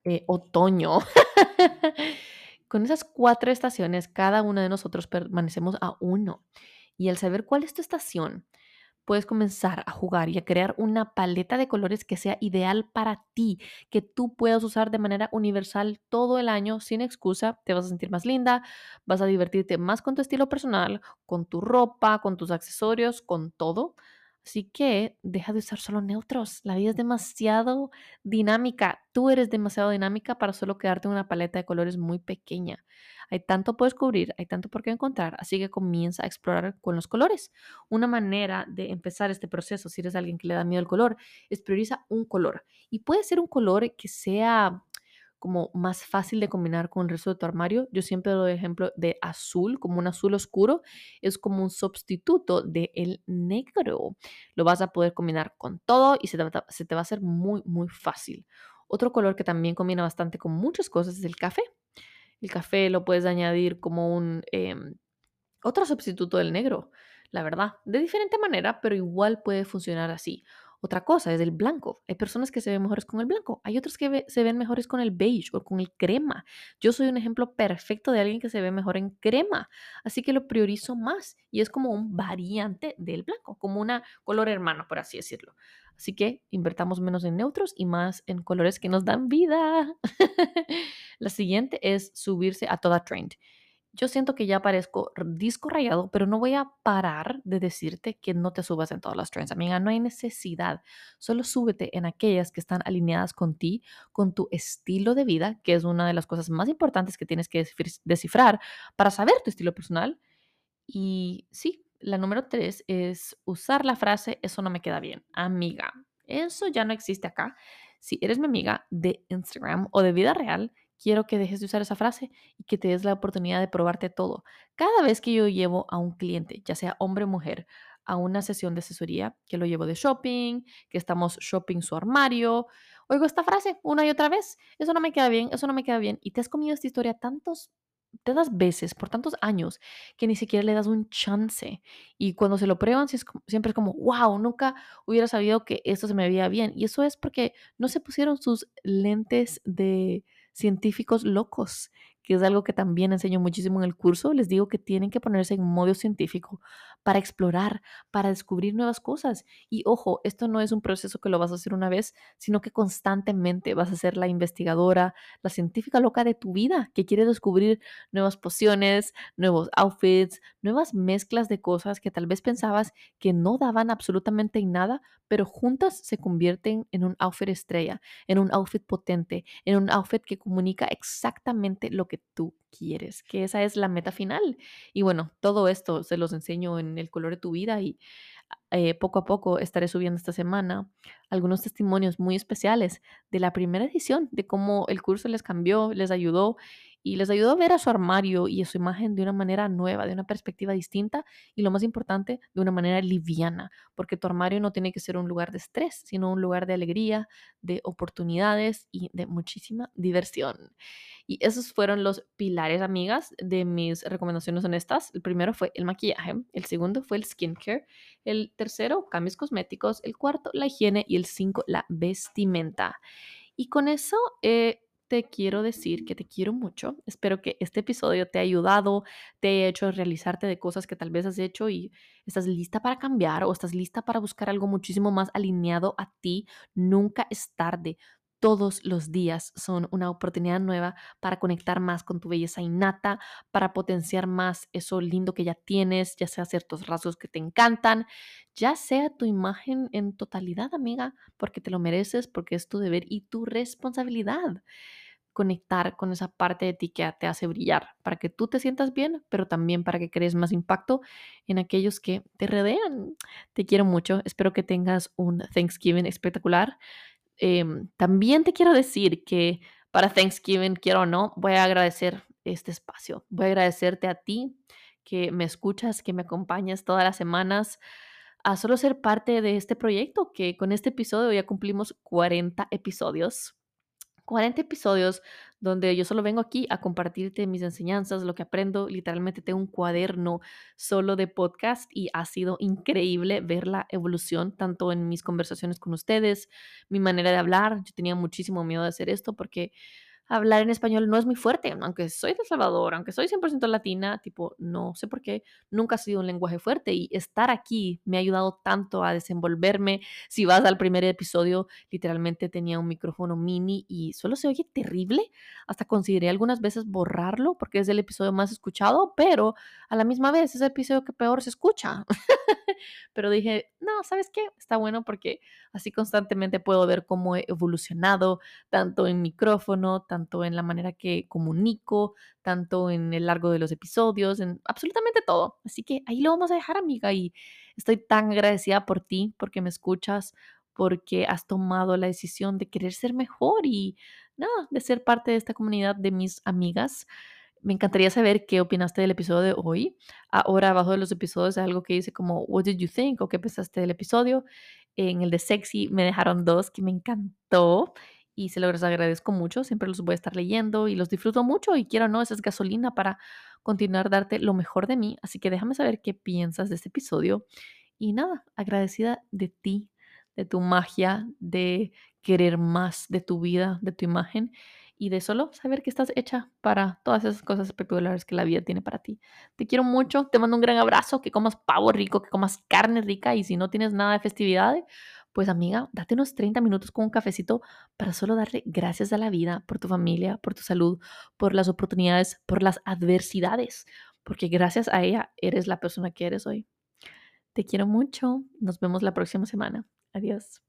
S1: Eh, otoño. [LAUGHS] Con esas cuatro estaciones, cada una de nosotros permanecemos a uno. Y al saber cuál es tu estación, puedes comenzar a jugar y a crear una paleta de colores que sea ideal para ti, que tú puedas usar de manera universal todo el año sin excusa. Te vas a sentir más linda, vas a divertirte más con tu estilo personal, con tu ropa, con tus accesorios, con todo. Así que deja de usar solo neutros. La vida es demasiado dinámica. Tú eres demasiado dinámica para solo quedarte en una paleta de colores muy pequeña. Hay tanto por descubrir, hay tanto por qué encontrar, así que comienza a explorar con los colores. Una manera de empezar este proceso, si eres alguien que le da miedo al color, es prioriza un color. Y puede ser un color que sea como más fácil de combinar con el resto de tu armario. Yo siempre doy ejemplo de azul, como un azul oscuro, es como un sustituto del el negro. Lo vas a poder combinar con todo y se te, va a hacer muy, muy fácil. Otro color que también combina bastante con muchas cosas es el café. El café lo puedes añadir como un em, otro sustituto del negro, la verdad, de diferente manera, pero igual puede funcionar así. Otra cosa es el blanco. Hay personas que se ven mejores con el blanco, hay otros que se ven mejores con el beige o con el crema. Yo soy un ejemplo perfecto de alguien que se ve mejor en crema, así que lo priorizo más y es como un variante del blanco, como una color hermano, por así decirlo. Así que invertamos menos en neutros y más en colores que nos dan vida. [LAUGHS] La siguiente es subirse a toda trend. Yo siento que ya parezco disco rayado, pero no voy a parar de decirte que no te subas en todas las trends, amiga. No hay necesidad. Solo súbete en aquellas que están alineadas con ti, con tu estilo de vida, que es una de las cosas más importantes que tienes que descifrar para saber tu estilo personal. Y sí, la número tres es usar la frase, eso no me queda bien, amiga. Eso ya no existe acá. Si eres mi amiga de Instagram o de vida real, quiero que dejes de usar esa frase y que te des la oportunidad de probarte todo. Cada vez que yo llevo a un cliente, ya sea hombre o mujer, a una sesión de asesoría, que lo llevo de shopping, que estamos shopping su armario, oigo esta frase una y otra vez, eso no me queda bien, eso no me queda bien. Y te has comido esta historia tantos tantas veces, por tantos años, que ni siquiera le das un chance. Y cuando se lo prueban, siempre es como, wow, nunca hubiera sabido que esto se me veía bien. Y eso es porque no se pusieron sus lentes de científicos locos, que es algo que también enseño muchísimo en el curso. Les digo que tienen que ponerse en modo científico para explorar, para descubrir nuevas cosas. Y ojo, esto no es un proceso que lo vas a hacer una vez, sino que constantemente vas a ser la investigadora, la científica loca de tu vida, que quiere descubrir nuevas pociones, nuevos outfits, nuevas mezclas de cosas que tal vez pensabas que no daban absolutamente nada, pero juntas se convierten en un outfit estrella, en un outfit potente, en un outfit que comunica exactamente lo que tú quieres, que esa es la meta final. Y bueno, todo esto se los enseño en el color de tu vida y eh, poco a poco estaré subiendo esta semana algunos testimonios muy especiales de la primera edición, de cómo el curso les cambió, les ayudó y les ayudó a ver a su armario y a su imagen de una manera nueva, de una perspectiva distinta y lo más importante, de una manera liviana, porque tu armario no tiene que ser un lugar de estrés, sino un lugar de alegría, de oportunidades y de muchísima diversión. Y esos fueron los pilares, amigas, de mis recomendaciones honestas. El primero fue el maquillaje, el segundo fue el skincare, el tercero, cambios cosméticos, el cuarto, la higiene y el cinco, la vestimenta. Y con eso eh, te quiero decir que te quiero mucho. Espero que este episodio te haya ayudado, te haya hecho realizarte de cosas que tal vez has hecho y estás lista para cambiar o estás lista para buscar algo muchísimo más alineado a ti. Nunca es tarde. Todos los días son una oportunidad nueva para conectar más con tu belleza innata, para potenciar más eso lindo que ya tienes, ya sea ciertos rasgos que te encantan, ya sea tu imagen en totalidad, amiga, porque te lo mereces, porque es tu deber y tu responsabilidad conectar con esa parte de ti que te hace brillar, para que tú te sientas bien, pero también para que crees más impacto en aquellos que te rodean. Te quiero mucho, espero que tengas un Thanksgiving espectacular. Em, también te quiero decir que para Thanksgiving, quiero o no, voy a agradecer este espacio. Voy a agradecerte a ti que me escuchas, que me acompañas todas las semanas a solo ser parte de este proyecto, que con este episodio ya cumplimos 40 episodios. 40 episodios donde yo solo vengo aquí a compartirte mis enseñanzas, lo que aprendo. Literalmente tengo un cuaderno solo de podcast y ha sido increíble ver la evolución tanto en mis conversaciones con ustedes, mi manera de hablar. Yo tenía muchísimo miedo de hacer esto porque hablar en español no es muy fuerte, aunque soy de Salvador, aunque soy 100% latina, tipo, no sé por qué, nunca ha sido un lenguaje fuerte y estar aquí me ha ayudado tanto a desenvolverme. Si vas al primer episodio, literalmente tenía un micrófono mini y solo se oye terrible, hasta consideré algunas veces borrarlo porque es el episodio más escuchado, pero a la misma vez es el episodio que peor se escucha. [LAUGHS] pero dije, no, ¿sabes qué? Está bueno porque así constantemente puedo ver cómo he evolucionado, tanto en micrófono, tanto en la manera que comunico, tanto en el largo de los episodios, en absolutamente todo. Así que ahí lo vamos a dejar, amiga, y estoy tan agradecida por ti, porque me escuchas, porque has tomado la decisión de querer ser mejor y nada, de ser parte de esta comunidad de mis amigas. Me encantaría saber qué opinaste del episodio de hoy. Ahora abajo de los episodios hay algo que dice como What did you think o qué pensaste del episodio. En el de sexy me dejaron dos que me encantó y se los agradezco mucho. Siempre los voy a estar leyendo y los disfruto mucho y quiero no, esa es gasolina para continuar darte lo mejor de mí. Así que déjame saber qué piensas de este episodio. Y nada, agradecida de ti, de tu magia, de querer más de tu vida, de tu imagen y de solo saber que estás hecha para todas esas cosas espectaculares que la vida tiene para ti. Te quiero mucho, te mando un gran abrazo, que comas pavo rico, que comas carne rica y si no tienes nada de festividad, Pues amiga, date unos 30 minutos con un cafecito para solo darle gracias a la vida por tu familia, por tu salud, por las oportunidades, por las adversidades, porque gracias a ella eres la persona que eres hoy. Te quiero mucho. Nos vemos la próxima semana. Adiós.